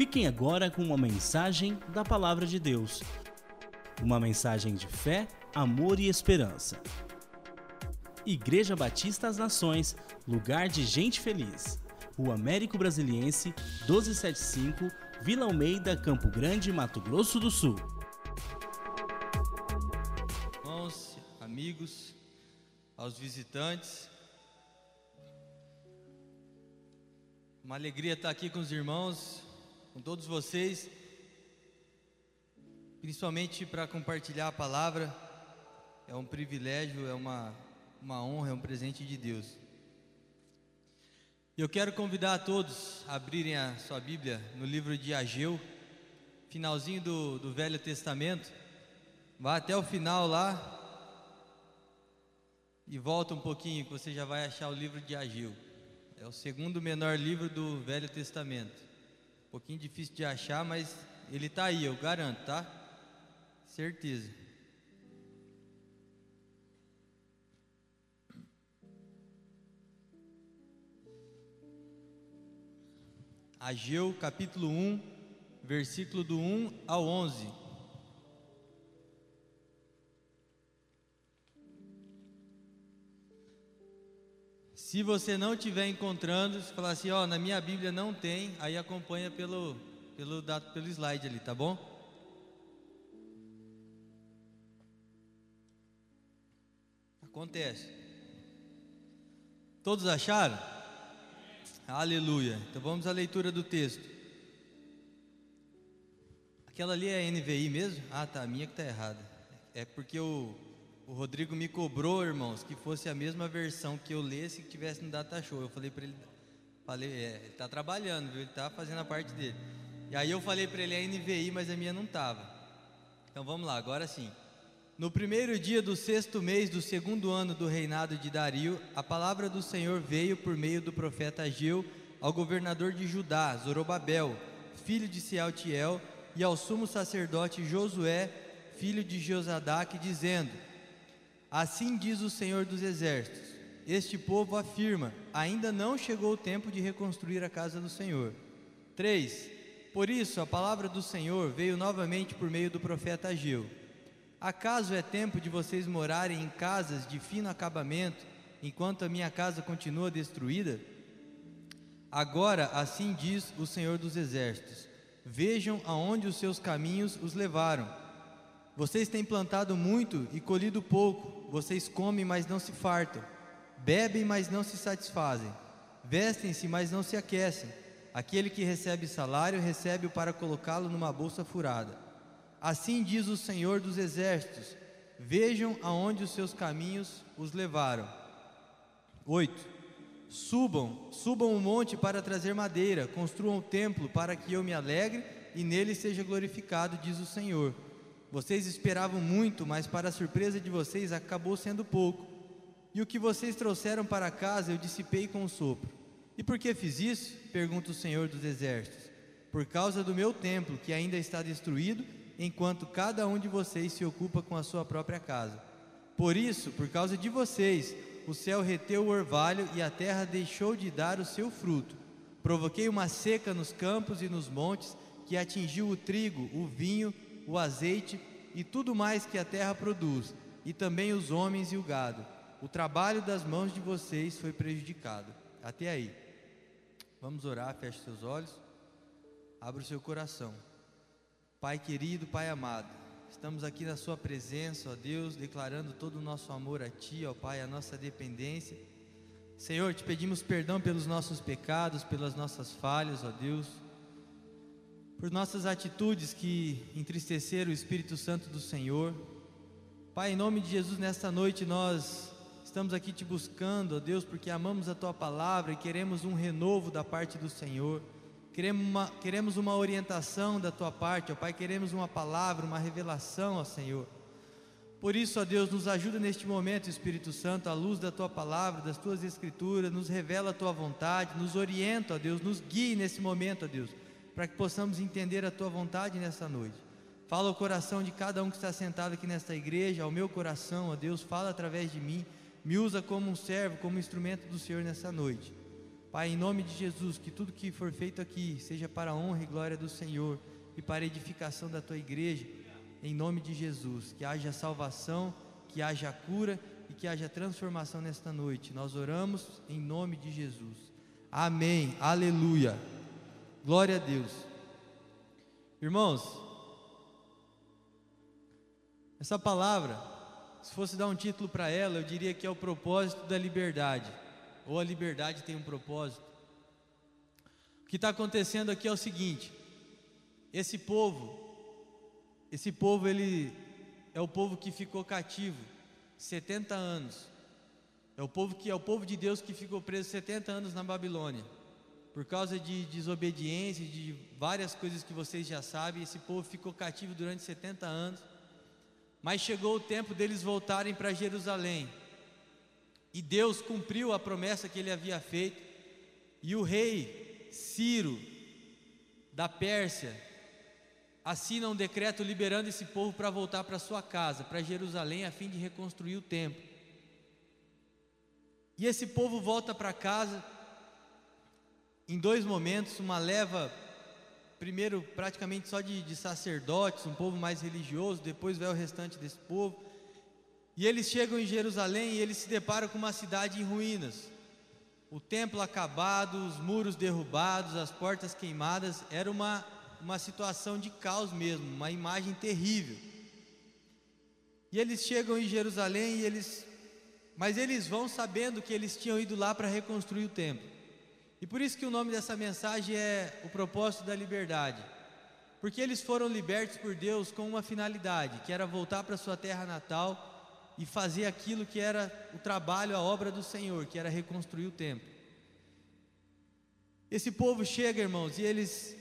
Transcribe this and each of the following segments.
Fiquem agora com uma mensagem da Palavra de Deus. Uma mensagem de fé, amor e esperança. Igreja Batista das Nações, lugar de gente feliz. Rua Américo Brasiliense, 1275, Vila Almeida, Campo Grande, Mato Grosso do Sul. Irmãos, amigos, aos visitantes, uma alegria estar aqui com os irmãos, com todos vocês, principalmente para compartilhar a palavra. É um privilégio, é uma, uma honra, é um presente de Deus. Eu quero convidar a todos a abrirem a sua Bíblia no livro de Ageu, finalzinho do, do Velho Testamento. Vá até o final lá e volta um pouquinho, que você já vai achar o livro de Ageu. É o segundo menor livro do Velho Testamento. Um pouquinho difícil de achar, mas ele está aí, eu garanto, tá? Certeza. Ageu capítulo 1, versículo do 1 ao 11. Se você não estiver encontrando, se falar assim, ó, na minha Bíblia não tem, aí acompanha pelo, pelo, dado, pelo slide ali, tá bom? Acontece. Todos acharam? Aleluia. Então vamos à leitura do texto. Aquela ali é NVI mesmo? Ah, tá, a minha que tá errada. É porque o, o Rodrigo me cobrou, irmãos, que fosse a mesma versão que eu lesse que tivesse no Data Show. Eu falei para ele, falei, é, ele tá trabalhando, viu? Ele tá fazendo a parte dele. E aí eu falei para ele a NVI, mas a minha não tava. Então vamos lá, agora sim. No primeiro dia do sexto mês do segundo ano do reinado de Dario, a palavra do Senhor veio por meio do profeta Ageu ao governador de Judá, Zorobabel, filho de Sealtiel, e ao sumo sacerdote Josué, filho de Josadaque, dizendo: Assim diz o Senhor dos exércitos: Este povo afirma: ainda não chegou o tempo de reconstruir a casa do Senhor. 3. Por isso a palavra do Senhor veio novamente por meio do profeta Ageu. Acaso é tempo de vocês morarem em casas de fino acabamento, enquanto a minha casa continua destruída? Agora, assim diz o Senhor dos Exércitos: Vejam aonde os seus caminhos os levaram. Vocês têm plantado muito e colhido pouco, vocês comem, mas não se fartam, bebem, mas não se satisfazem, vestem-se, mas não se aquecem. Aquele que recebe salário, recebe-o para colocá-lo numa bolsa furada. Assim diz o Senhor dos Exércitos: Vejam aonde os seus caminhos os levaram. 8. Subam, subam o monte para trazer madeira, construam o templo para que eu me alegre e nele seja glorificado, diz o Senhor. Vocês esperavam muito, mas para a surpresa de vocês acabou sendo pouco. E o que vocês trouxeram para casa eu dissipei com o sopro. E por que fiz isso? pergunta o Senhor dos Exércitos. Por causa do meu templo, que ainda está destruído, enquanto cada um de vocês se ocupa com a sua própria casa. Por isso, por causa de vocês, o céu reteu o orvalho e a terra deixou de dar o seu fruto. Provoquei uma seca nos campos e nos montes, que atingiu o trigo, o vinho, o azeite e tudo mais que a terra produz, e também os homens e o gado. O trabalho das mãos de vocês foi prejudicado. Até aí. Vamos orar, feche seus olhos, abra o seu coração. Pai querido, Pai amado, estamos aqui na Sua presença, ó Deus, declarando todo o nosso amor a Ti, ó Pai, a nossa dependência. Senhor, te pedimos perdão pelos nossos pecados, pelas nossas falhas, ó Deus, por nossas atitudes que entristeceram o Espírito Santo do Senhor. Pai, em nome de Jesus, nesta noite nós estamos aqui te buscando, ó Deus, porque amamos a Tua palavra e queremos um renovo da parte do Senhor. Queremos uma, queremos uma orientação da tua parte, ó Pai, queremos uma palavra, uma revelação, ó Senhor. Por isso, ó Deus, nos ajuda neste momento, Espírito Santo, à luz da tua palavra, das tuas escrituras, nos revela a tua vontade, nos orienta, ó Deus, nos guie nesse momento, ó Deus, para que possamos entender a tua vontade nessa noite. Fala ao coração de cada um que está sentado aqui nesta igreja, ao meu coração, ó Deus, fala através de mim, me usa como um servo, como instrumento do Senhor nessa noite. Pai, em nome de Jesus, que tudo que for feito aqui seja para a honra e glória do Senhor e para a edificação da tua igreja, em nome de Jesus. Que haja salvação, que haja cura e que haja transformação nesta noite. Nós oramos em nome de Jesus. Amém. Aleluia. Glória a Deus. Irmãos, essa palavra, se fosse dar um título para ela, eu diria que é o propósito da liberdade, ou a liberdade tem um propósito. O que está acontecendo aqui é o seguinte: esse povo, esse povo ele é o povo que ficou cativo 70 anos. É o povo que é o povo de Deus que ficou preso 70 anos na Babilônia. Por causa de desobediência, de várias coisas que vocês já sabem, esse povo ficou cativo durante 70 anos. Mas chegou o tempo deles voltarem para Jerusalém. E Deus cumpriu a promessa que ele havia feito. E o rei Ciro da Pérsia assina um decreto liberando esse povo para voltar para sua casa, para Jerusalém, a fim de reconstruir o templo. E esse povo volta para casa em dois momentos, uma leva primeiro praticamente só de, de, sacerdotes, um povo mais religioso, depois vai o restante desse povo. E eles chegam em Jerusalém e eles se deparam com uma cidade em ruínas. O templo acabado, os muros derrubados, as portas queimadas, era uma, uma situação de caos mesmo, uma imagem terrível. E eles chegam em Jerusalém e eles mas eles vão sabendo que eles tinham ido lá para reconstruir o templo. E por isso que o nome dessa mensagem é o propósito da liberdade. Porque eles foram libertos por Deus com uma finalidade, que era voltar para sua terra natal e fazer aquilo que era o trabalho, a obra do Senhor, que era reconstruir o templo. Esse povo chega, irmãos, e eles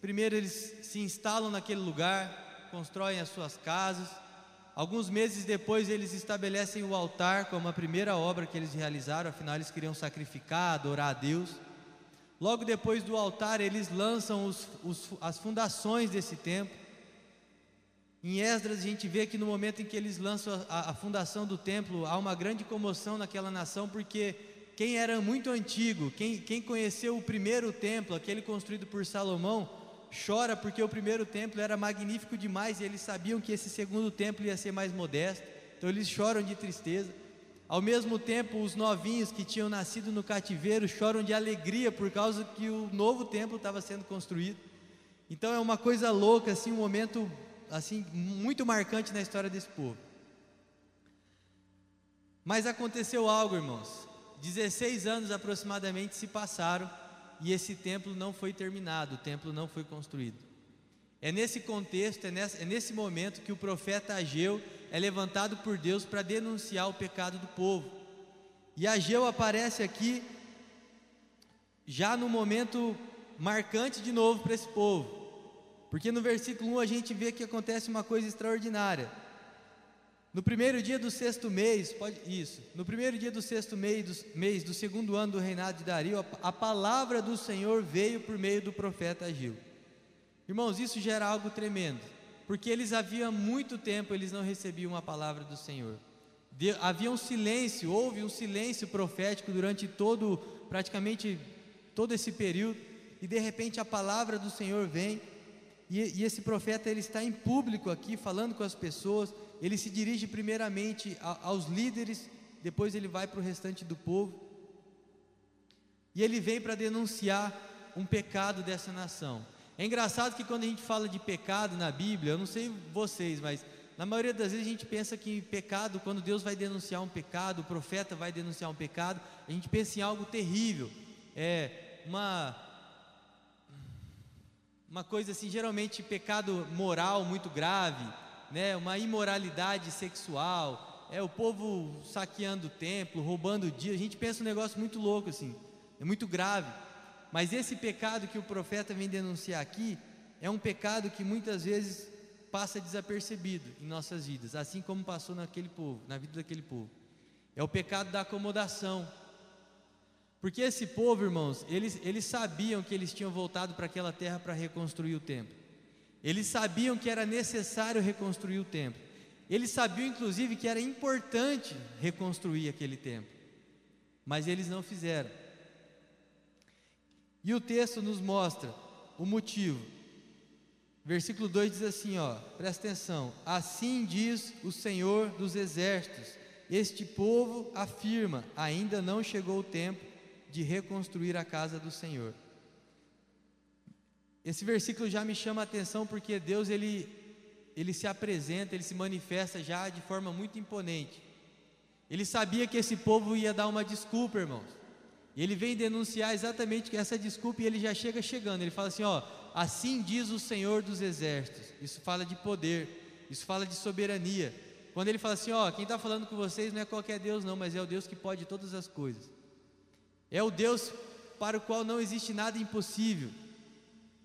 primeiro eles se instalam naquele lugar, constroem as suas casas. Alguns meses depois eles estabelecem o altar como a primeira obra que eles realizaram, afinal eles queriam sacrificar, adorar a Deus. Logo depois do altar, eles lançam os, os, as fundações desse templo. Em Esdras, a gente vê que no momento em que eles lançam a, a fundação do templo, há uma grande comoção naquela nação, porque quem era muito antigo, quem, quem conheceu o primeiro templo, aquele construído por Salomão, chora porque o primeiro templo era magnífico demais e eles sabiam que esse segundo templo ia ser mais modesto, então eles choram de tristeza. Ao mesmo tempo, os novinhos que tinham nascido no cativeiro choram de alegria por causa que o novo templo estava sendo construído. Então é uma coisa louca, assim, um momento assim muito marcante na história desse povo. Mas aconteceu algo, irmãos. 16 anos aproximadamente se passaram e esse templo não foi terminado, o templo não foi construído. É nesse contexto, é nesse, é nesse momento que o profeta Ageu é levantado por Deus para denunciar o pecado do povo. E Ageu aparece aqui já no momento marcante de novo para esse povo. Porque no versículo 1 a gente vê que acontece uma coisa extraordinária. No primeiro dia do sexto mês, pode isso. No primeiro dia do sexto mês do, mês do segundo ano do reinado de Dario, a, a palavra do Senhor veio por meio do profeta Ageu. Irmãos, isso gera algo tremendo porque eles havia muito tempo eles não recebiam a palavra do Senhor. De, havia um silêncio, houve um silêncio profético durante todo, praticamente todo esse período, e de repente a palavra do Senhor vem, e, e esse profeta ele está em público aqui falando com as pessoas, ele se dirige primeiramente a, aos líderes, depois ele vai para o restante do povo, e ele vem para denunciar um pecado dessa nação. É engraçado que quando a gente fala de pecado na Bíblia, eu não sei vocês, mas na maioria das vezes a gente pensa que pecado, quando Deus vai denunciar um pecado, o profeta vai denunciar um pecado, a gente pensa em algo terrível. É uma uma coisa assim, geralmente pecado moral muito grave, né? Uma imoralidade sexual, é o povo saqueando o templo, roubando o dia. A gente pensa um negócio muito louco assim, é muito grave. Mas esse pecado que o profeta vem denunciar aqui é um pecado que muitas vezes passa desapercebido em nossas vidas, assim como passou naquele povo, na vida daquele povo. É o pecado da acomodação. Porque esse povo, irmãos, eles, eles sabiam que eles tinham voltado para aquela terra para reconstruir o templo. Eles sabiam que era necessário reconstruir o templo. Eles sabiam, inclusive, que era importante reconstruir aquele templo. Mas eles não fizeram. E o texto nos mostra o motivo. Versículo 2 diz assim, ó, presta atenção: Assim diz o Senhor dos exércitos: Este povo afirma: ainda não chegou o tempo de reconstruir a casa do Senhor. Esse versículo já me chama a atenção porque Deus ele ele se apresenta, ele se manifesta já de forma muito imponente. Ele sabia que esse povo ia dar uma desculpa, irmãos. E ele vem denunciar exatamente essa desculpa e ele já chega chegando. Ele fala assim: ó, assim diz o Senhor dos Exércitos. Isso fala de poder, isso fala de soberania. Quando ele fala assim: ó, quem está falando com vocês não é qualquer Deus, não, mas é o Deus que pode todas as coisas. É o Deus para o qual não existe nada impossível.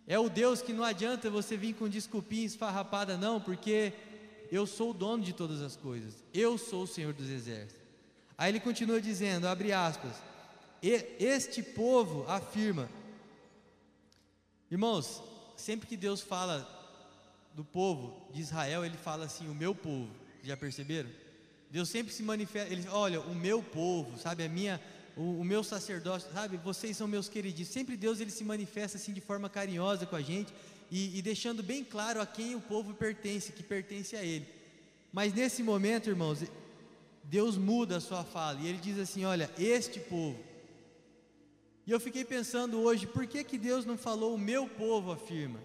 É o Deus que não adianta você vir com desculpinha esfarrapada, não, porque eu sou o dono de todas as coisas. Eu sou o Senhor dos exércitos. Aí ele continua dizendo, abre aspas, este povo afirma. Irmãos, sempre que Deus fala do povo de Israel, ele fala assim, o meu povo. Já perceberam? Deus sempre se manifesta, ele olha, o meu povo, sabe, a minha o, o, meu sacerdócio, sabe? Vocês são meus queridinhos. Sempre Deus ele se manifesta assim de forma carinhosa com a gente e, e deixando bem claro a quem o povo pertence, que pertence a Ele. Mas nesse momento, irmãos, Deus muda a sua fala e Ele diz assim: Olha, este povo. E eu fiquei pensando hoje, por que que Deus não falou o meu povo afirma?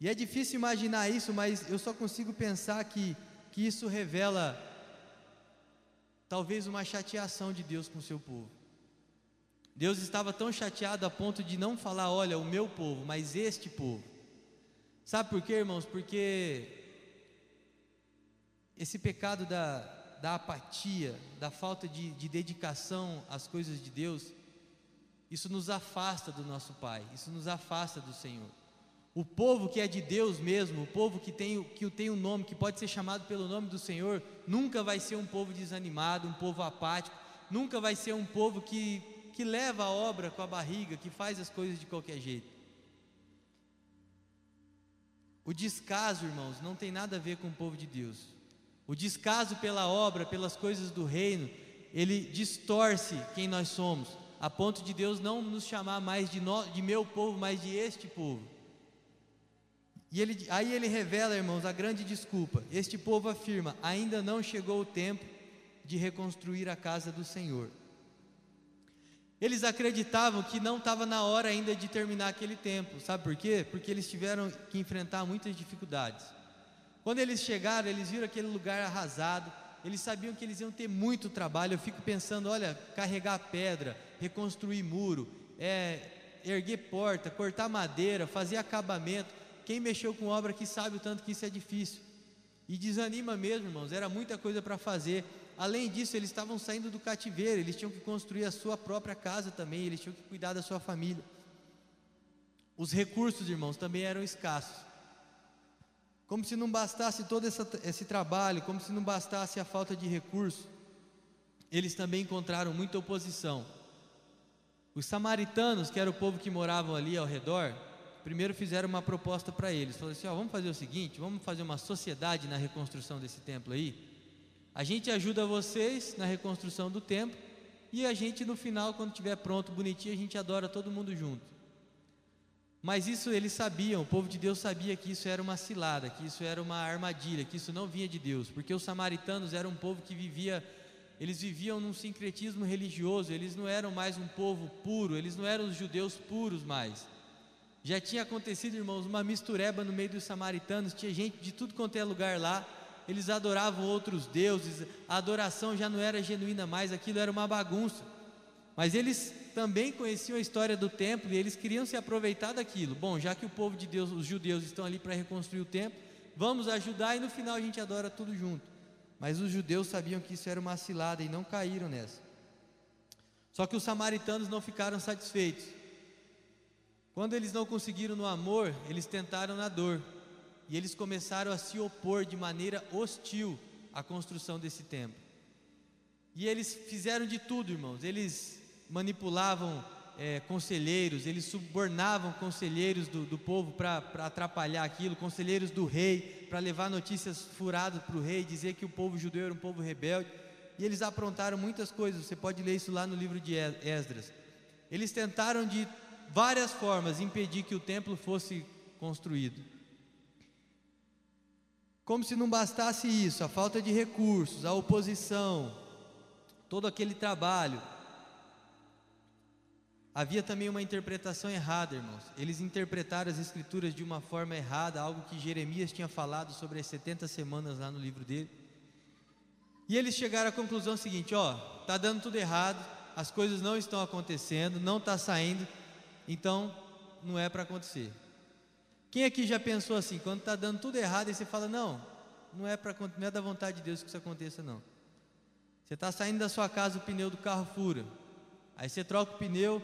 E é difícil imaginar isso, mas eu só consigo pensar que, que isso revela talvez uma chateação de Deus com o seu povo. Deus estava tão chateado a ponto de não falar, olha, o meu povo, mas este povo. Sabe por quê, irmãos? Porque esse pecado da, da apatia, da falta de, de dedicação às coisas de Deus, isso nos afasta do nosso Pai, isso nos afasta do Senhor. O povo que é de Deus mesmo, o povo que tem, que tem um nome, que pode ser chamado pelo nome do Senhor, nunca vai ser um povo desanimado, um povo apático, nunca vai ser um povo que, que leva a obra com a barriga, que faz as coisas de qualquer jeito. O descaso, irmãos, não tem nada a ver com o povo de Deus. O descaso pela obra, pelas coisas do reino, ele distorce quem nós somos, a ponto de Deus não nos chamar mais de, no, de meu povo, mas de este povo. E ele, aí ele revela, irmãos, a grande desculpa. Este povo afirma: ainda não chegou o tempo de reconstruir a casa do Senhor. Eles acreditavam que não estava na hora ainda de terminar aquele tempo, sabe por quê? Porque eles tiveram que enfrentar muitas dificuldades. Quando eles chegaram, eles viram aquele lugar arrasado, eles sabiam que eles iam ter muito trabalho. Eu fico pensando: olha, carregar pedra, reconstruir muro, é, erguer porta, cortar madeira, fazer acabamento. Quem mexeu com obra que sabe o tanto que isso é difícil. E desanima mesmo, irmãos, era muita coisa para fazer. Além disso, eles estavam saindo do cativeiro, eles tinham que construir a sua própria casa também, eles tinham que cuidar da sua família. Os recursos, irmãos, também eram escassos. Como se não bastasse todo essa, esse trabalho, como se não bastasse a falta de recursos, eles também encontraram muita oposição. Os samaritanos, que era o povo que moravam ali ao redor, primeiro fizeram uma proposta para eles. Falaram assim: ó, vamos fazer o seguinte, vamos fazer uma sociedade na reconstrução desse templo aí. A gente ajuda vocês na reconstrução do templo e a gente no final, quando estiver pronto, bonitinho, a gente adora todo mundo junto. Mas isso eles sabiam, o povo de Deus sabia que isso era uma cilada, que isso era uma armadilha, que isso não vinha de Deus, porque os samaritanos eram um povo que vivia, eles viviam num sincretismo religioso, eles não eram mais um povo puro, eles não eram os judeus puros mais. Já tinha acontecido, irmãos, uma mistureba no meio dos samaritanos, tinha gente de tudo quanto é lugar lá, eles adoravam outros deuses, a adoração já não era genuína mais, aquilo era uma bagunça. Mas eles também conheciam a história do templo e eles queriam se aproveitar daquilo. Bom, já que o povo de Deus, os judeus estão ali para reconstruir o templo, vamos ajudar e no final a gente adora tudo junto. Mas os judeus sabiam que isso era uma cilada e não caíram nessa. Só que os samaritanos não ficaram satisfeitos. Quando eles não conseguiram no amor, eles tentaram na dor. E eles começaram a se opor de maneira hostil à construção desse templo. E eles fizeram de tudo, irmãos. Eles manipulavam é, conselheiros, eles subornavam conselheiros do, do povo para atrapalhar aquilo, conselheiros do rei, para levar notícias furadas para o rei, dizer que o povo judeu era um povo rebelde. E eles aprontaram muitas coisas, você pode ler isso lá no livro de Esdras. Eles tentaram de várias formas impedir que o templo fosse construído. Como se não bastasse isso, a falta de recursos, a oposição, todo aquele trabalho. Havia também uma interpretação errada, irmãos. Eles interpretaram as escrituras de uma forma errada, algo que Jeremias tinha falado sobre as 70 semanas lá no livro dele. E eles chegaram à conclusão seguinte: ó, tá dando tudo errado, as coisas não estão acontecendo, não está saindo, então não é para acontecer. Quem aqui já pensou assim, quando está dando tudo errado e você fala, não, não é, pra, não é da vontade de Deus que isso aconteça não. Você está saindo da sua casa, o pneu do carro fura. Aí você troca o pneu,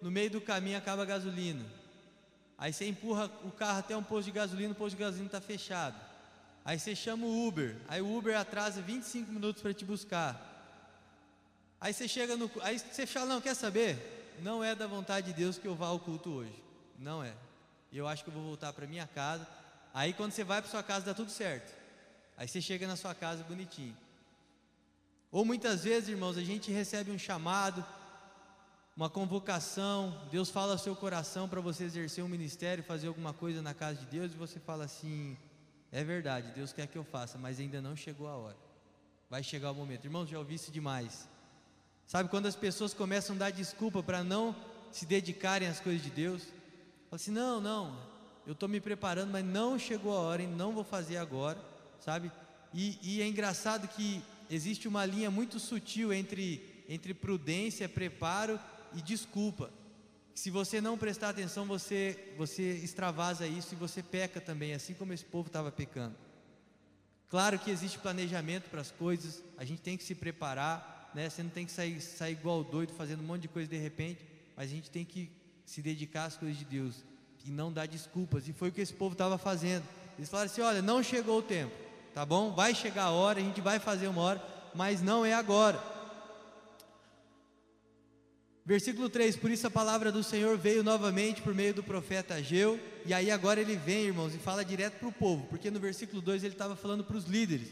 no meio do caminho acaba a gasolina. Aí você empurra o carro até um posto de gasolina, o posto de gasolina está fechado. Aí você chama o Uber, aí o Uber atrasa 25 minutos para te buscar. Aí você chega no. Aí você fala, não, quer saber? Não é da vontade de Deus que eu vá ao culto hoje. Não é. Eu acho que eu vou voltar para minha casa. Aí quando você vai para sua casa dá tudo certo. Aí você chega na sua casa bonitinho. Ou muitas vezes, irmãos, a gente recebe um chamado, uma convocação, Deus fala ao seu coração para você exercer um ministério, fazer alguma coisa na casa de Deus, e você fala assim: é verdade, Deus quer que eu faça, mas ainda não chegou a hora. Vai chegar o momento. Irmãos, já ouvi isso demais. Sabe quando as pessoas começam a dar desculpa para não se dedicarem às coisas de Deus? Fala assim: não, não, eu estou me preparando, mas não chegou a hora e não vou fazer agora, sabe? E, e, é engraçado que existe uma linha muito sutil entre, entre prudência, preparo e desculpa. Se você não prestar atenção, você, você extravasa isso e você peca também, assim como esse povo estava pecando. Claro que existe planejamento para as coisas, a gente tem que se preparar, né? Você não tem que sair, sair igual doido fazendo um monte de coisa de repente, mas a gente tem que se dedicar às coisas de Deus e não dar desculpas. E foi o que esse povo estava fazendo. Eles falaram assim: olha, não chegou o tempo, tá bom? Vai chegar a hora, a gente vai fazer uma hora, mas não é agora. Versículo 3: Por isso a palavra do Senhor veio novamente por meio do profeta Ageu, e aí agora ele vem, irmãos, e fala direto para o povo, porque no versículo 2 ele estava falando para os líderes.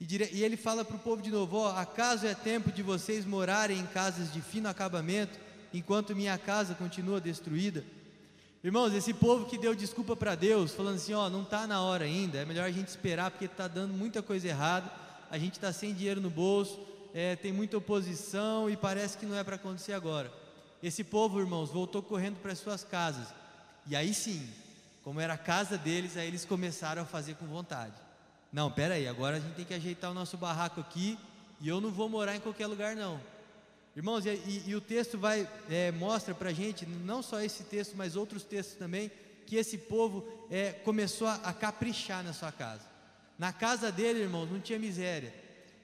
E, ele fala para o povo de novo: ó, acaso é tempo de vocês morarem em casas de fino acabamento, enquanto minha casa continua destruída? Irmãos, esse povo que deu desculpa para Deus, falando assim: ó, não está na hora ainda, é melhor a gente esperar porque está dando muita coisa errada, a gente está sem dinheiro no bolso, é, tem muita oposição e parece que não é para acontecer agora. Esse povo, irmãos, voltou correndo para suas casas, e aí sim, como era a casa deles, aí eles começaram a fazer com vontade. Não, pera aí, agora a gente tem que ajeitar o nosso barraco aqui e eu não vou morar em qualquer lugar não. Irmãos, e, e, e o texto vai é, mostra para a gente, não só esse texto, mas outros textos também, que esse povo é, começou a, a, caprichar na sua casa. Na casa dele, irmãos, não tinha miséria.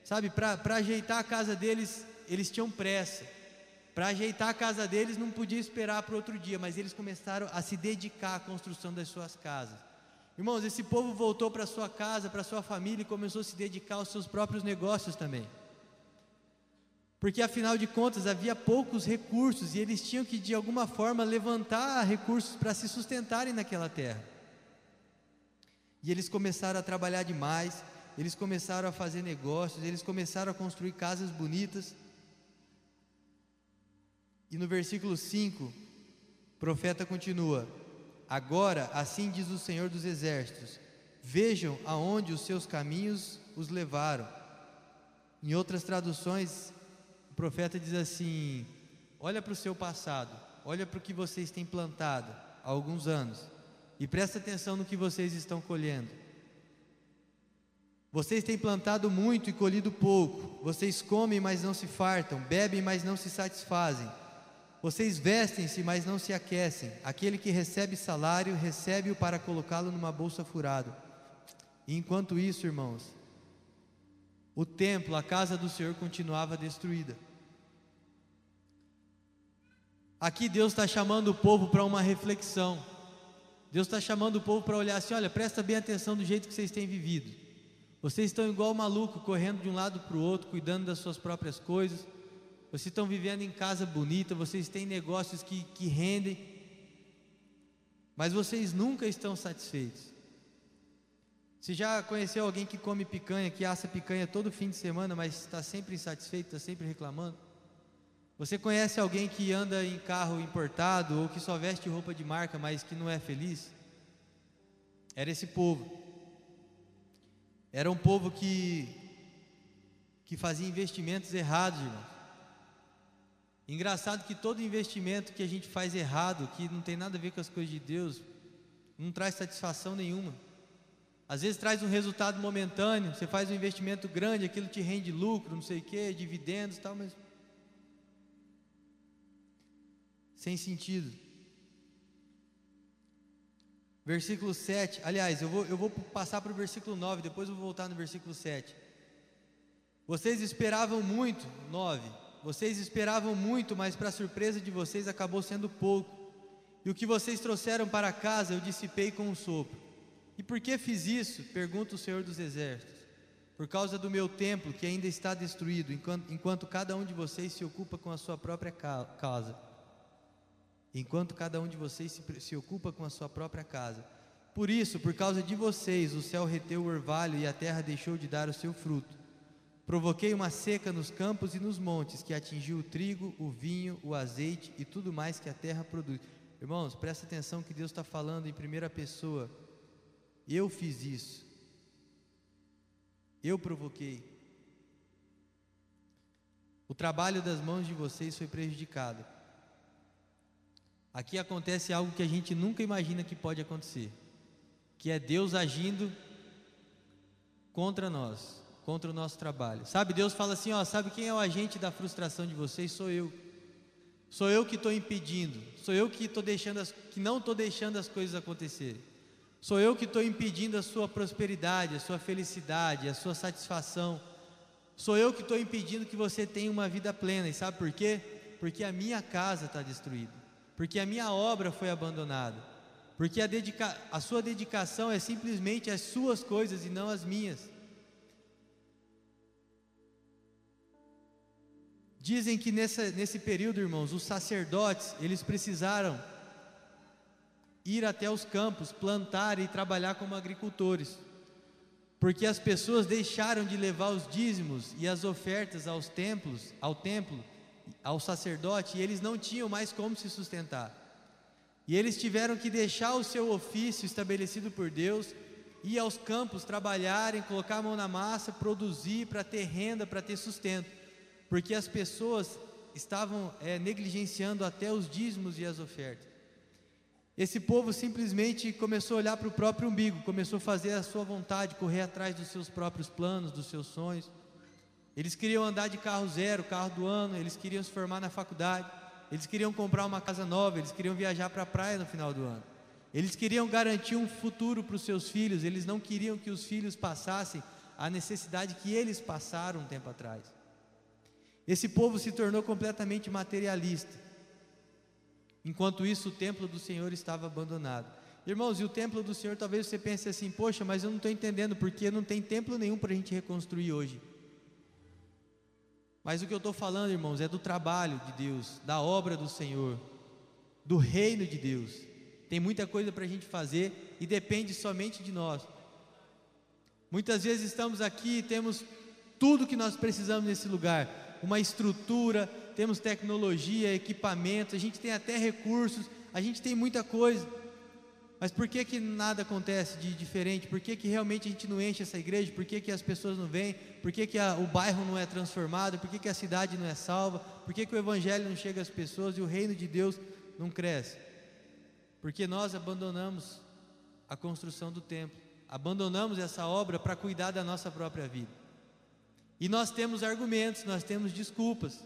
Sabe, para ajeitar a casa deles, eles tinham pressa. Para ajeitar a casa deles, não podia esperar para outro dia, mas eles começaram a se dedicar à construção das suas casas. Irmãos, esse povo voltou para sua casa, para sua família e começou a se dedicar aos seus próprios negócios também. Porque afinal de contas havia poucos recursos e eles tinham que de alguma forma levantar recursos para se sustentarem naquela terra. E eles começaram a trabalhar demais, eles começaram a fazer negócios, eles começaram a construir casas bonitas. E no versículo 5, o profeta continua: Agora, assim diz o Senhor dos Exércitos: Vejam aonde os seus caminhos os levaram. Em outras traduções, o profeta diz assim: Olha para o seu passado, olha para o que vocês têm plantado há alguns anos e presta atenção no que vocês estão colhendo. Vocês têm plantado muito e colhido pouco. Vocês comem, mas não se fartam, bebem, mas não se satisfazem vocês vestem-se, mas não se aquecem. Aquele que recebe salário, recebe-o para colocá-lo numa bolsa furada. E enquanto isso, irmãos, o templo, a casa do Senhor continuava destruída. Aqui Deus está chamando o povo para uma reflexão. Deus está chamando o povo para olhar assim: olha, presta bem atenção do jeito que vocês têm vivido. Vocês estão igual maluco, correndo de um lado para o outro, cuidando das suas próprias coisas vocês estão vivendo em casa bonita, vocês têm negócios que, que rendem, mas vocês nunca estão satisfeitos. Você já conheceu alguém que come picanha, que assa picanha todo fim de semana, mas está sempre insatisfeito, está sempre reclamando? Você conhece alguém que anda em carro importado ou que só veste roupa de marca, mas que não é feliz? Era esse povo. Era um povo que que fazia investimentos errados, irmão. Engraçado que todo investimento que a gente faz errado, que não tem nada a ver com as coisas de Deus, não traz satisfação nenhuma. Às vezes traz um resultado momentâneo, você faz um investimento grande, aquilo te rende lucro, não sei o que, dividendos e tal, mas sem sentido. Versículo 7, aliás, eu vou, eu vou passar para o versículo 9, depois eu vou voltar no versículo 7. Vocês esperavam muito, 9. Vocês esperavam muito, mas para surpresa de vocês acabou sendo pouco. E o que vocês trouxeram para casa eu dissipei com um sopro. E por que fiz isso? Pergunta o Senhor dos Exércitos. Por causa do meu templo que ainda está destruído, enquanto, enquanto cada um de vocês se ocupa com a sua própria casa enquanto cada um de vocês se, se ocupa com a sua própria casa. Por isso, por causa de vocês, o céu reteu o orvalho e a terra deixou de dar o seu fruto. Provoquei uma seca nos campos e nos montes, que atingiu o trigo, o vinho, o azeite e tudo mais que a terra produz. Irmãos, presta atenção que Deus está falando em primeira pessoa. Eu fiz isso. Eu provoquei. O trabalho das mãos de vocês foi prejudicado. Aqui acontece algo que a gente nunca imagina que pode acontecer, que é Deus agindo contra nós, contra o nosso trabalho. Sabe, Deus fala assim, ó, sabe quem é o agente da frustração de vocês? Sou eu. Sou eu que estou impedindo. Sou eu que estou deixando as, que não estou deixando as coisas acontecerem. Sou eu que estou impedindo a sua prosperidade, a sua felicidade, a sua satisfação. Sou eu que estou impedindo que você tenha uma vida plena. E sabe por quê? Porque a minha casa está destruída porque a minha obra foi abandonada, porque a, dedica a sua dedicação é simplesmente as suas coisas e não as minhas. Dizem que nessa, nesse período, irmãos, os sacerdotes, eles precisaram ir até os campos, plantar e trabalhar como agricultores, porque as pessoas deixaram de levar os dízimos e as ofertas aos templos, ao templo, ao sacerdote e eles não tinham mais como se sustentar. E eles tiveram que deixar o seu ofício estabelecido por Deus, ir aos campos trabalharem, colocar a mão na massa, produzir para ter renda, para ter sustento, porque as pessoas estavam é, negligenciando até os dízimos e as ofertas. Esse povo simplesmente começou a olhar para o próprio umbigo, começou a fazer a sua vontade, correr atrás dos seus próprios planos, dos seus sonhos. Eles queriam andar de carro zero, carro do ano, eles queriam se formar na faculdade, eles queriam comprar uma casa nova, eles queriam viajar para a praia no final do ano. Eles queriam garantir um futuro para os seus filhos, eles não queriam que os filhos passassem a necessidade que eles passaram um tempo atrás. Esse povo se tornou completamente materialista. Enquanto isso, o templo do Senhor estava abandonado. Irmãos, e o templo do Senhor, talvez você pense assim: poxa, mas eu não estou entendendo, porque não tem templo nenhum para a gente reconstruir hoje. Mas o que eu estou falando, irmãos, é do trabalho de Deus, da obra do Senhor, do reino de Deus. Tem muita coisa para a gente fazer e depende somente de nós. Muitas vezes estamos aqui e temos tudo que nós precisamos nesse lugar: uma estrutura, temos tecnologia, equipamento, a gente tem até recursos, a gente tem muita coisa. Mas por que, que nada acontece de diferente? Por que, que realmente a gente não enche essa igreja? Por que, que as pessoas não vêm? Por que, que a, o bairro não é transformado? Por que, que a cidade não é salva? Por que, que o evangelho não chega às pessoas e o reino de Deus não cresce? Porque nós abandonamos a construção do templo, abandonamos essa obra para cuidar da nossa própria vida. E nós temos argumentos, nós temos desculpas.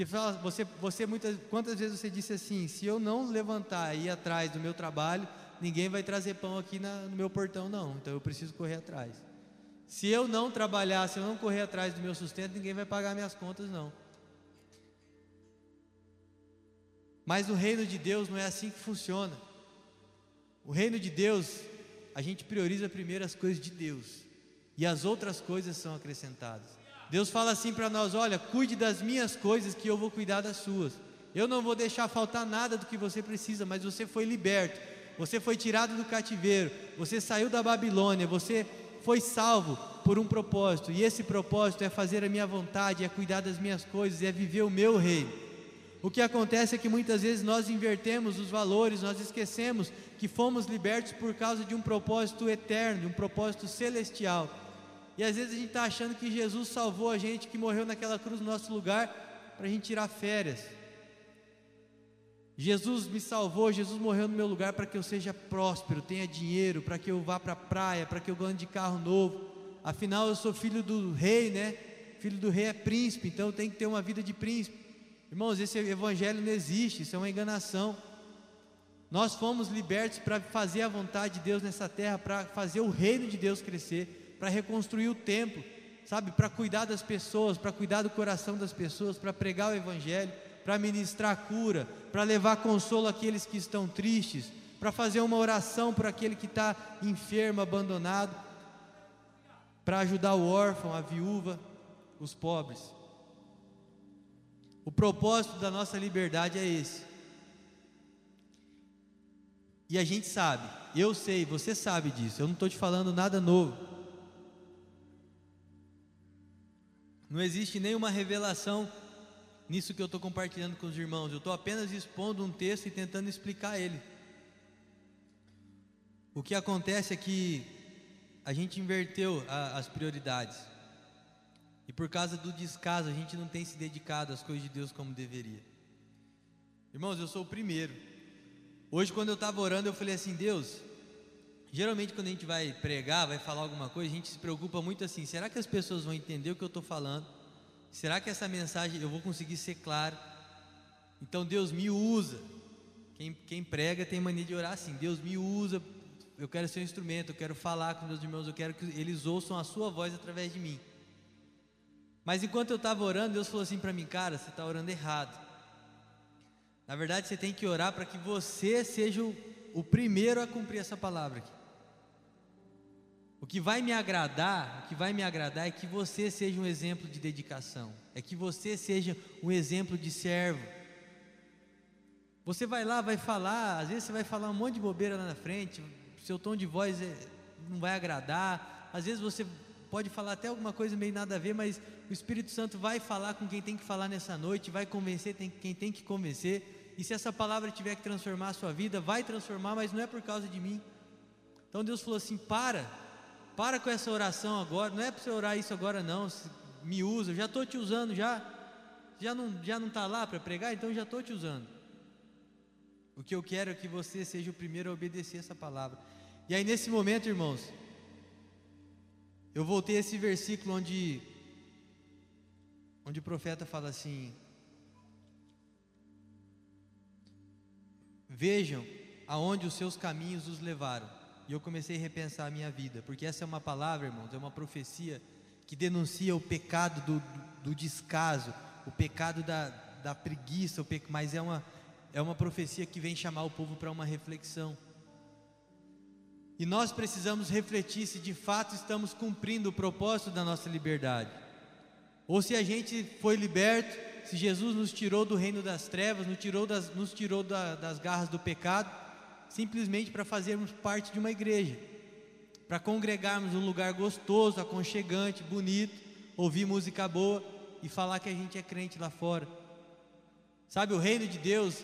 Que fala, você, você muitas, quantas vezes você disse assim: se eu não levantar e ir atrás do meu trabalho, ninguém vai trazer pão aqui na, no meu portão, não. Então eu preciso correr atrás. Se eu não trabalhar, se eu não correr atrás do meu sustento, ninguém vai pagar minhas contas, não. Mas o reino de Deus não é assim que funciona. O reino de Deus, a gente prioriza primeiro as coisas de Deus, e as outras coisas são acrescentadas. Deus fala assim para nós: olha, cuide das minhas coisas, que eu vou cuidar das suas. Eu não vou deixar faltar nada do que você precisa, mas você foi liberto, você foi tirado do cativeiro, você saiu da Babilônia, você foi salvo por um propósito, e esse propósito é fazer a minha vontade, é cuidar das minhas coisas, é viver o meu reino. O que acontece é que muitas vezes nós invertemos os valores, nós esquecemos que fomos libertos por causa de um propósito eterno, de um propósito celestial. E às vezes a gente está achando que Jesus salvou a gente, que morreu naquela cruz no nosso lugar, para a gente tirar férias. Jesus me salvou, Jesus morreu no meu lugar para que eu seja próspero, tenha dinheiro, para que eu vá para a praia, para que eu ganhe de carro novo. Afinal, eu sou filho do rei, né? Filho do rei é príncipe, então eu tenho que ter uma vida de príncipe. Irmãos, esse evangelho não existe, isso é uma enganação. Nós fomos libertos para fazer a vontade de Deus nessa terra, para fazer o reino de Deus crescer, para reconstruir o templo, sabe? Para cuidar das pessoas, para cuidar do coração das pessoas, para pregar o evangelho para ministrar cura, para levar consolo àqueles que estão tristes, para fazer uma oração por aquele que está enfermo, abandonado, para ajudar o órfão, a viúva, os pobres. O propósito da nossa liberdade é esse. E a gente sabe, eu sei, você sabe disso, eu não estou te falando nada novo. Não existe nenhuma revelação nisso que eu estou compartilhando com os irmãos. Eu estou apenas expondo um texto e tentando explicar ele. O que acontece é que a gente inverteu a, as prioridades. E por causa do descaso, a gente não tem se dedicado às coisas de Deus como deveria. Irmãos, eu sou o primeiro. Hoje, quando eu estava orando, eu falei assim: Deus, geralmente quando a gente vai pregar, vai falar alguma coisa, a gente se preocupa muito assim: será que as pessoas vão entender o que eu estou falando? Será que essa mensagem eu vou conseguir ser claro? Então Deus me usa. Quem, quem prega tem mania de orar assim: Deus me usa. Eu quero ser um instrumento, eu quero falar com meus irmãos, eu quero que eles ouçam a Sua voz através de mim. Mas enquanto eu estava orando, Deus falou assim para mim: Cara, você está orando errado. Na verdade, você tem que orar para que você seja o, o primeiro a cumprir essa palavra aqui. O que vai me agradar, o que vai me agradar é que você seja um exemplo de dedicação, é que você seja um exemplo de servo. Você vai lá, vai falar, às vezes você vai falar um monte de bobeira lá na frente, seu tom de voz é, não vai agradar, às vezes você pode falar até alguma coisa meio nada a ver, mas o Espírito Santo vai falar com quem tem que falar nessa noite, vai convencer quem tem que convencer, e se essa palavra tiver que transformar a sua vida, vai transformar, mas não é por causa de mim. Então Deus falou assim: para, para com essa oração agora, não é para você orar isso agora não, me usa, já estou te usando já, já não já não está lá para pregar, então já estou te usando. O que eu quero é que você seja o primeiro a obedecer essa palavra. E aí nesse momento, irmãos, eu voltei a esse versículo onde onde o profeta fala assim: Vejam aonde os seus caminhos os levaram. E eu comecei a repensar a minha vida, porque essa é uma palavra, irmãos, é uma profecia que denuncia o pecado do, do, descaso, o pecado da, da preguiça, pe... mas é uma, é uma profecia que vem chamar o povo para uma reflexão. E nós precisamos refletir se de fato estamos cumprindo o propósito da nossa liberdade, ou se a gente foi liberto, se Jesus nos tirou do reino das trevas, nos tirou das, nos tirou da, das garras do pecado simplesmente para fazermos parte de uma igreja, para congregarmos num lugar gostoso, aconchegante, bonito, ouvir música boa e falar que a gente é crente lá fora. Sabe, o reino de Deus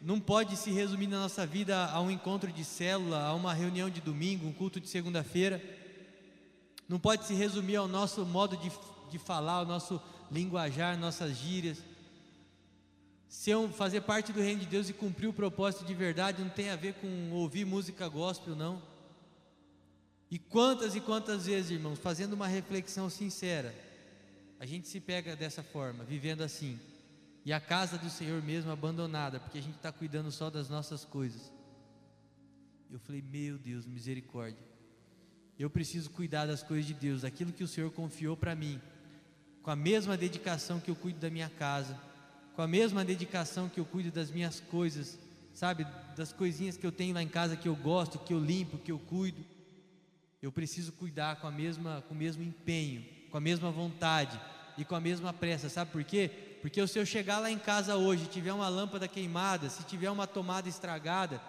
não pode se resumir na nossa vida a um encontro de célula, a uma reunião de domingo, um culto de segunda-feira. Não pode se resumir ao nosso modo de, de falar, ao nosso linguajar, nossas gírias ser um, fazer parte do reino de Deus e cumprir o propósito de verdade não tem a ver com ouvir música gospel, não. E quantas e quantas vezes, irmãos, fazendo uma reflexão sincera, a gente se pega dessa forma, vivendo assim, e a casa do Senhor mesmo abandonada, porque a gente está cuidando só das nossas coisas. Eu falei, meu Deus, misericórdia. Eu preciso cuidar das coisas de Deus, daquilo que o Senhor confiou para mim, com a mesma dedicação que eu cuido da minha casa com a mesma dedicação que eu cuido das minhas coisas, sabe, das coisinhas que eu tenho lá em casa que eu gosto, que eu limpo, que eu cuido. Eu preciso cuidar com a mesma, com o mesmo empenho, com a mesma vontade e com a mesma pressa. Sabe por quê? Porque se eu chegar lá em casa hoje, tiver uma lâmpada queimada, se tiver uma tomada estragada,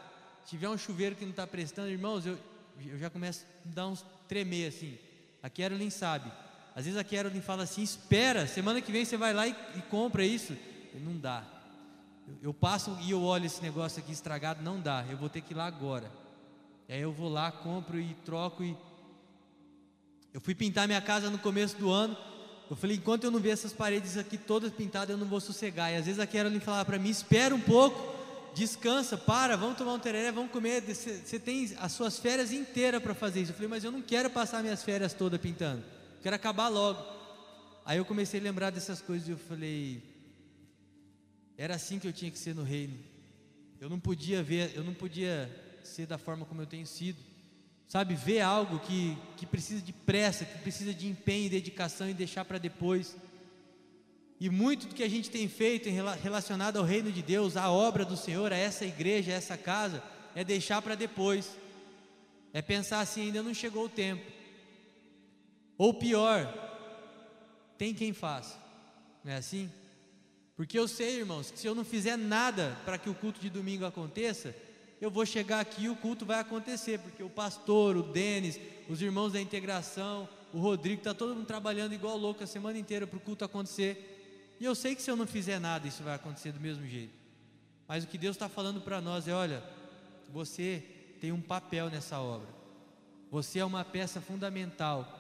tiver um chuveiro que não está prestando, irmãos, eu, eu já começo a dar uns tremer assim. A Carolyn sabe. Às vezes a Carolyn fala assim: espera, semana que vem você vai lá e, e compra isso. Não dá. Eu, passo e eu olho esse negócio aqui estragado, não dá. Eu vou ter que ir lá agora. E aí eu vou lá, compro e troco e eu fui pintar minha casa no começo do ano. Eu falei, enquanto eu não ver essas paredes aqui todas pintadas, eu não vou sossegar. E às vezes a Carolyn falava para mim, espera um pouco, descansa, para, vamos tomar um tereré, vamos comer. Você tem as suas férias inteiras para fazer isso. Eu falei, mas eu não quero passar minhas férias todas pintando. Quero acabar logo. Aí eu comecei a lembrar dessas coisas e eu falei, era assim que eu tinha que ser no reino. Eu não podia ver, eu não podia ser da forma como eu tenho sido sabe, ver algo que, que precisa de pressa, que precisa de empenho e dedicação e deixar para depois. E muito do que a gente tem feito relacionado ao reino de Deus, à obra do Senhor, a essa igreja, a essa casa, é deixar para depois. É pensar assim, ainda não chegou o tempo. Ou pior, tem quem faça. Não é assim? Porque eu sei, irmãos, que se eu não fizer nada para que o culto de domingo aconteça, eu vou chegar aqui e o culto vai acontecer, porque o pastor, o Denis, os irmãos da integração, o Rodrigo, está todo mundo trabalhando igual louco a semana inteira para o culto acontecer. E eu sei que se eu não fizer nada, isso vai acontecer do mesmo jeito. Mas o que Deus está falando para nós é: olha, você tem um papel nessa obra, você é uma peça fundamental.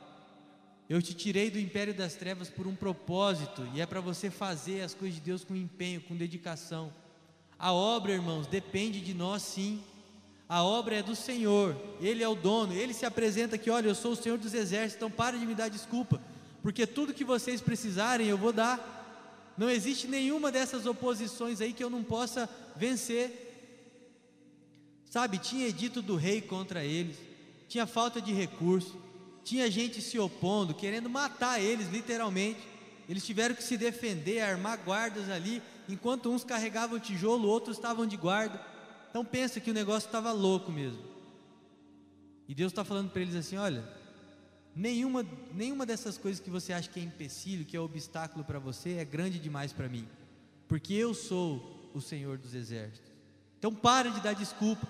Eu te tirei do império das trevas por um propósito, e é para você fazer as coisas de Deus com empenho, com dedicação. A obra, irmãos, depende de nós sim. A obra é do Senhor, Ele é o dono, Ele se apresenta aqui: olha, eu sou o Senhor dos exércitos, então pare de me dar desculpa, porque tudo que vocês precisarem eu vou dar. Não existe nenhuma dessas oposições aí que eu não possa vencer. Sabe, tinha edito do rei contra eles, tinha falta de recurso, tinha gente se opondo, querendo matar eles, literalmente. Eles tiveram que se defender, armar guardas ali, enquanto uns carregavam tijolo, outros estavam de guarda. Então pensa que o negócio estava louco mesmo. E Deus está falando para eles assim: olha, nenhuma, nenhuma dessas coisas que você acha que é empecilho, que é obstáculo para você, é grande demais para mim, porque eu sou o Senhor dos exércitos. Então para de dar desculpa,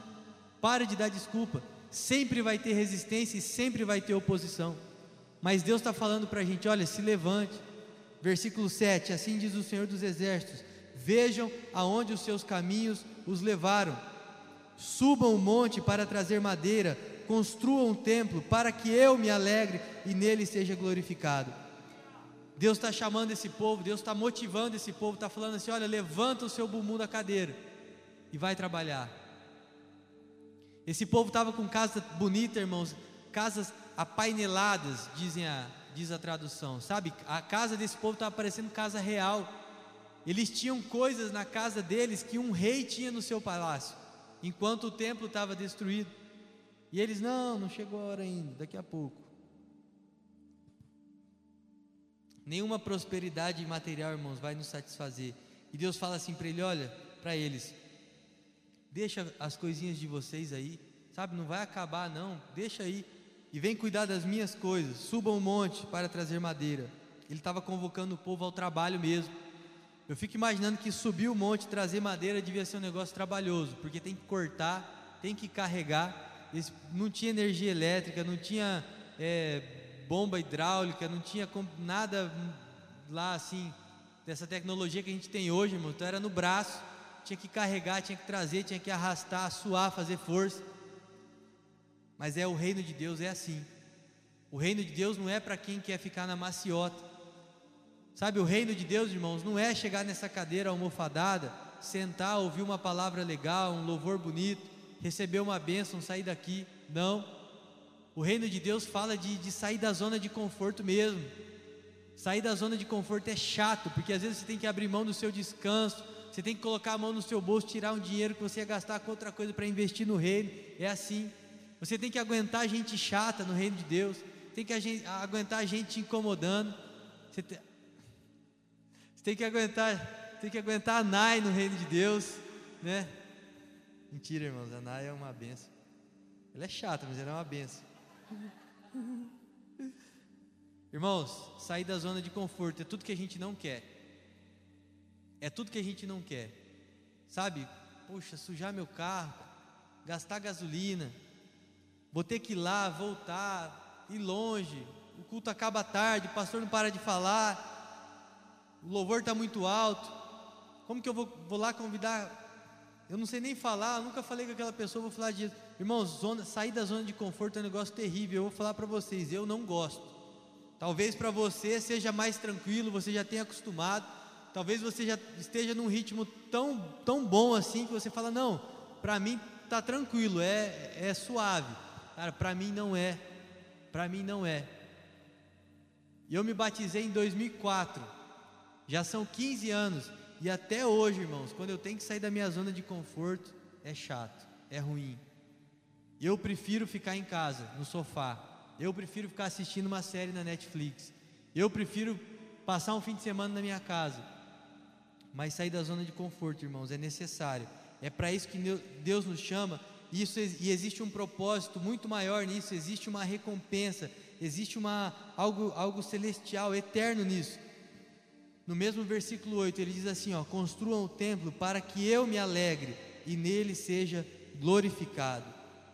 para de dar desculpa. Sempre vai ter resistência e sempre vai ter oposição. Mas Deus está falando para a gente: olha, se levante. Versículo 7: Assim diz o Senhor dos exércitos Vejam aonde os seus caminhos os levaram. Subam o monte para trazer madeira, construam um templo para que eu me alegre e nele seja glorificado. Deus está chamando esse povo, Deus está motivando esse povo, está falando assim: olha, levanta o seu bumbum da cadeira e vai trabalhar. Esse povo estava com casa bonita, irmãos, casas apaineladas, dizem a, diz a tradução, sabe? A casa desse povo estava parecendo casa real eles tinham coisas na casa deles que um rei tinha no seu palácio, enquanto o templo estava destruído. E eles, não, não chegou a hora ainda, daqui a pouco. Nenhuma prosperidade material, irmãos, vai nos satisfazer. E Deus fala assim para ele: olha, para eles, deixa as coisinhas de vocês aí, sabe? Não vai acabar, não, deixa aí. E vem cuidar das minhas coisas. Suba um monte para trazer madeira. Ele estava convocando o povo ao trabalho mesmo. Eu fico imaginando que subir o monte, trazer madeira, devia ser um negócio trabalhoso, porque tem que cortar, tem que carregar. Não tinha energia elétrica, não tinha é, bomba hidráulica, não tinha nada lá assim, dessa tecnologia que a gente tem hoje, irmão. Então era no braço, tinha que carregar, tinha que trazer, tinha que arrastar, suar, fazer força. Mas é o reino de Deus, é assim. O reino de Deus não é para quem quer ficar na maciota. Sabe, o reino de Deus, irmãos, não é chegar nessa cadeira almofadada, sentar, ouvir uma palavra legal, um louvor bonito, receber uma bênção, sair daqui. Não. O reino de Deus fala de, de sair da zona de conforto mesmo. Sair da zona de conforto é chato, porque às vezes você tem que abrir mão do seu descanso, você tem que colocar a mão no seu bolso, tirar um dinheiro que você ia gastar com outra coisa para investir no reino. É assim. Você tem que aguentar gente chata no reino de Deus, tem que aguentar gente te incomodando. Você tem, tem que aguentar, tem que aguentar a Nai no reino de Deus, né? Mentira, irmãos, a Nai é uma benção. Ela é chata, mas ela é uma benção. Irmãos, sair da zona de conforto é tudo que a gente não quer. É tudo que a gente não quer. Sabe? Poxa, sujar meu carro, gastar gasolina, vou ter que ir lá, voltar, ir longe, o culto acaba tarde, o pastor não para de falar, o louvor está muito alto. Como que eu vou, vou lá convidar? Eu não sei nem falar, nunca falei com aquela pessoa, vou falar disso. Irmãos, zona, sair da zona de conforto é um negócio terrível. Eu vou falar para vocês, eu não gosto. Talvez para você seja mais tranquilo, você já tenha acostumado. Talvez você já esteja num ritmo tão, tão bom assim que você fala: não, para mim tá tranquilo, é, é suave. Cara, para mim não é. Para mim não é. E eu me batizei em 2004. Já são 15 anos. E até hoje, irmãos, quando eu tenho que sair da minha zona de conforto, é chato, é ruim. Eu prefiro ficar em casa, no sofá. Eu prefiro ficar assistindo uma série na Netflix. Eu prefiro passar um fim de semana na minha casa. Mas sair da zona de conforto, irmãos, é necessário. É para isso que Deus nos chama. Isso, e existe um propósito muito maior nisso. Existe uma recompensa. Existe uma, algo, algo celestial, eterno nisso. No mesmo versículo 8, ele diz assim: ó, construam o templo para que eu me alegre e nele seja glorificado.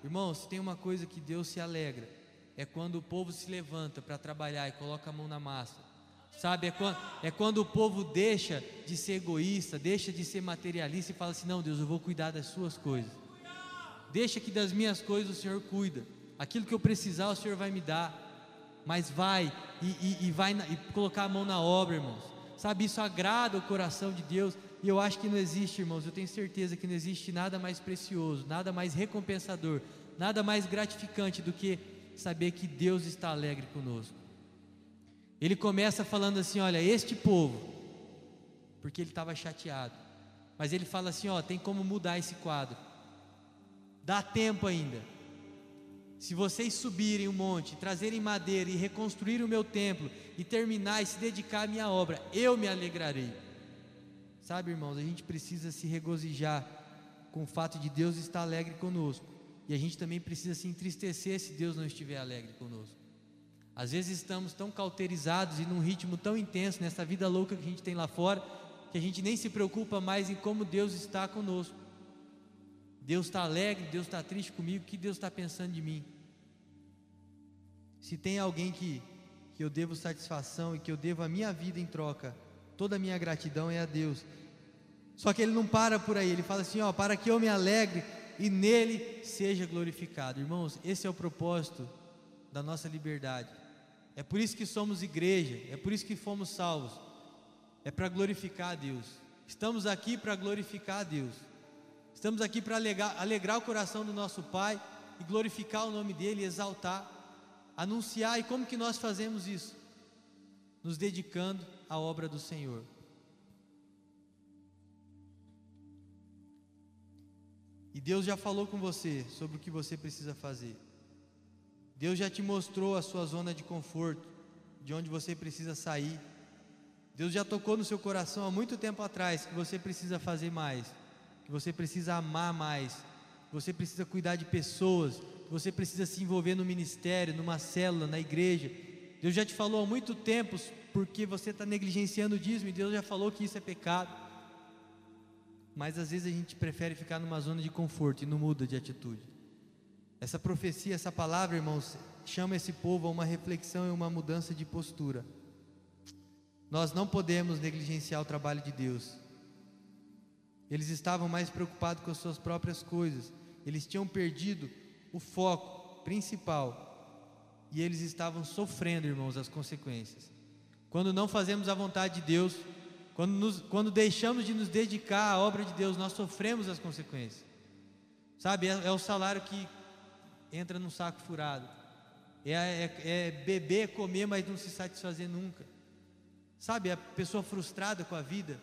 Irmãos, tem uma coisa que Deus se alegra, é quando o povo se levanta para trabalhar e coloca a mão na massa. Sabe, é quando, é quando o povo deixa de ser egoísta, deixa de ser materialista e fala assim: não, Deus, eu vou cuidar das suas coisas. Deixa que das minhas coisas o Senhor cuida. Aquilo que eu precisar, o Senhor vai me dar. Mas vai e, e, e vai na, e colocar a mão na obra, irmãos. Sabe, isso agrada o coração de Deus. E eu acho que não existe, irmãos, eu tenho certeza que não existe nada mais precioso, nada mais recompensador, nada mais gratificante do que saber que Deus está alegre conosco. Ele começa falando assim: olha, este povo, porque ele estava chateado, mas ele fala assim: ó, tem como mudar esse quadro, dá tempo ainda. Se vocês subirem o um monte, trazerem madeira e reconstruir o meu templo, e terminar e se dedicar à minha obra, eu me alegrarei. Sabe, irmãos, a gente precisa se regozijar com o fato de Deus estar alegre conosco, e a gente também precisa se entristecer se Deus não estiver alegre conosco. Às vezes estamos tão cauterizados e num ritmo tão intenso nessa vida louca que a gente tem lá fora, que a gente nem se preocupa mais em como Deus está conosco. Deus está alegre, Deus está triste comigo, o que Deus está pensando de mim? Se tem alguém que, que eu devo satisfação e que eu devo a minha vida em troca, toda a minha gratidão é a Deus. Só que ele não para por aí, ele fala assim: ó, para que eu me alegre e nele seja glorificado. Irmãos, esse é o propósito da nossa liberdade. É por isso que somos igreja, é por isso que fomos salvos. É para glorificar a Deus. Estamos aqui para glorificar a Deus. Estamos aqui para alegrar, alegrar o coração do nosso Pai e glorificar o nome dEle, exaltar, anunciar. E como que nós fazemos isso? Nos dedicando à obra do Senhor. E Deus já falou com você sobre o que você precisa fazer. Deus já te mostrou a sua zona de conforto, de onde você precisa sair. Deus já tocou no seu coração há muito tempo atrás que você precisa fazer mais que você precisa amar mais, que você precisa cuidar de pessoas, que você precisa se envolver no ministério, numa célula, na igreja. Deus já te falou há muito tempo porque você está negligenciando o dízimo e Deus já falou que isso é pecado. Mas às vezes a gente prefere ficar numa zona de conforto e não muda de atitude. Essa profecia, essa palavra, irmãos, chama esse povo a uma reflexão e uma mudança de postura. Nós não podemos negligenciar o trabalho de Deus. Eles estavam mais preocupados com as suas próprias coisas. Eles tinham perdido o foco principal. E eles estavam sofrendo, irmãos, as consequências. Quando não fazemos a vontade de Deus, quando, nos, quando deixamos de nos dedicar à obra de Deus, nós sofremos as consequências. Sabe, é, é o salário que entra num saco furado. É, é, é beber, comer, mas não se satisfazer nunca. Sabe, a pessoa frustrada com a vida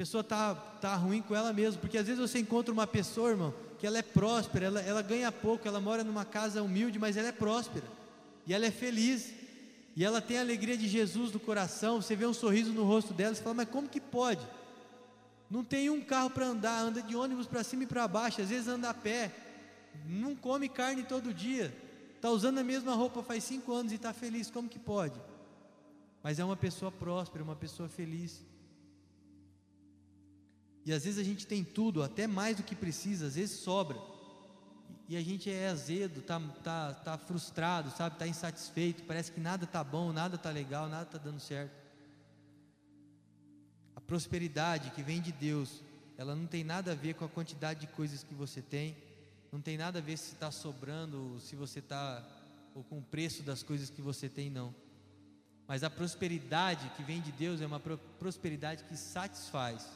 pessoa tá, tá ruim com ela mesma, porque às vezes você encontra uma pessoa, irmão, que ela é próspera, ela, ela ganha pouco, ela mora numa casa humilde, mas ela é próspera, e ela é feliz, e ela tem a alegria de Jesus no coração, você vê um sorriso no rosto dela, você fala, mas como que pode? Não tem um carro para andar, anda de ônibus para cima e para baixo, às vezes anda a pé, não come carne todo dia, está usando a mesma roupa faz cinco anos e está feliz, como que pode? Mas é uma pessoa próspera, uma pessoa feliz. E às vezes a gente tem tudo, até mais do que precisa, às vezes sobra. e a gente é azedo, tá, tá, tá frustrado, sabe? Tá insatisfeito, parece que nada tá bom, nada tá legal, nada tá dando certo. A prosperidade que vem de Deus, ela não tem nada a ver com a quantidade de coisas que você tem, não tem nada a ver se está sobrando, se você está ou com o preço das coisas que você tem, não. Mas a prosperidade que vem de Deus é uma prosperidade que satisfaz.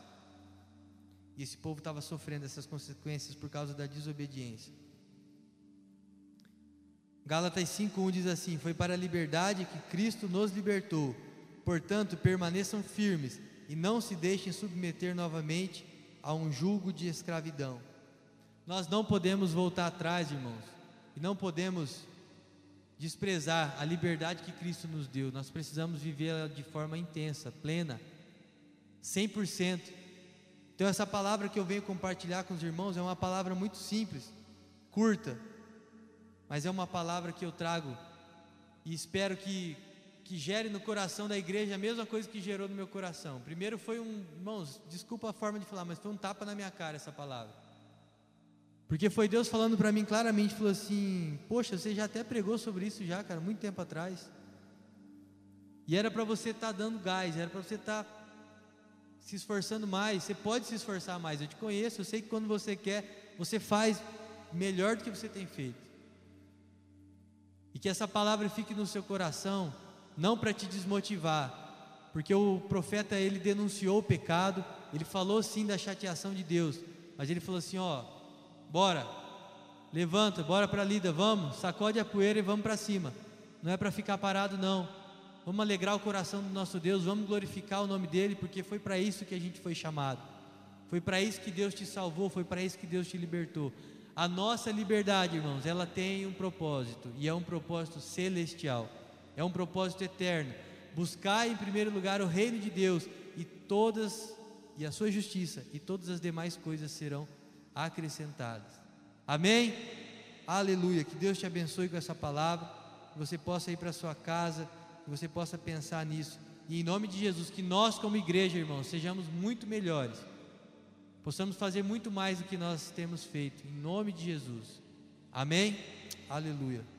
E esse povo estava sofrendo essas consequências por causa da desobediência. Gálatas 5:1 diz assim: Foi para a liberdade que Cristo nos libertou. Portanto, permaneçam firmes e não se deixem submeter novamente a um julgo de escravidão. Nós não podemos voltar atrás, irmãos, e não podemos desprezar a liberdade que Cristo nos deu. Nós precisamos vivê-la de forma intensa, plena, 100%. Então, essa palavra que eu venho compartilhar com os irmãos é uma palavra muito simples, curta, mas é uma palavra que eu trago e espero que, que gere no coração da igreja a mesma coisa que gerou no meu coração. Primeiro foi um, irmãos, desculpa a forma de falar, mas foi um tapa na minha cara essa palavra. Porque foi Deus falando para mim claramente, falou assim: "Poxa, você já até pregou sobre isso já, cara, muito tempo atrás". E era para você estar tá dando gás, era para você estar tá se esforçando mais. Você pode se esforçar mais. Eu te conheço, eu sei que quando você quer, você faz melhor do que você tem feito. E que essa palavra fique no seu coração, não para te desmotivar, porque o profeta ele denunciou o pecado, ele falou sim da chateação de Deus, mas ele falou assim, ó, Bora. Levanta, bora para a lida, vamos, sacode a poeira e vamos para cima. Não é para ficar parado não. Vamos alegrar o coração do nosso Deus, vamos glorificar o nome dele, porque foi para isso que a gente foi chamado. Foi para isso que Deus te salvou, foi para isso que Deus te libertou. A nossa liberdade, irmãos, ela tem um propósito, e é um propósito celestial. É um propósito eterno. Buscar em primeiro lugar o reino de Deus e todas e a sua justiça e todas as demais coisas serão acrescentadas. Amém? Aleluia. Que Deus te abençoe com essa palavra. Que você possa ir para sua casa, que você possa pensar nisso. E em nome de Jesus, que nós, como igreja, irmãos, sejamos muito melhores. Possamos fazer muito mais do que nós temos feito. Em nome de Jesus. Amém? Aleluia.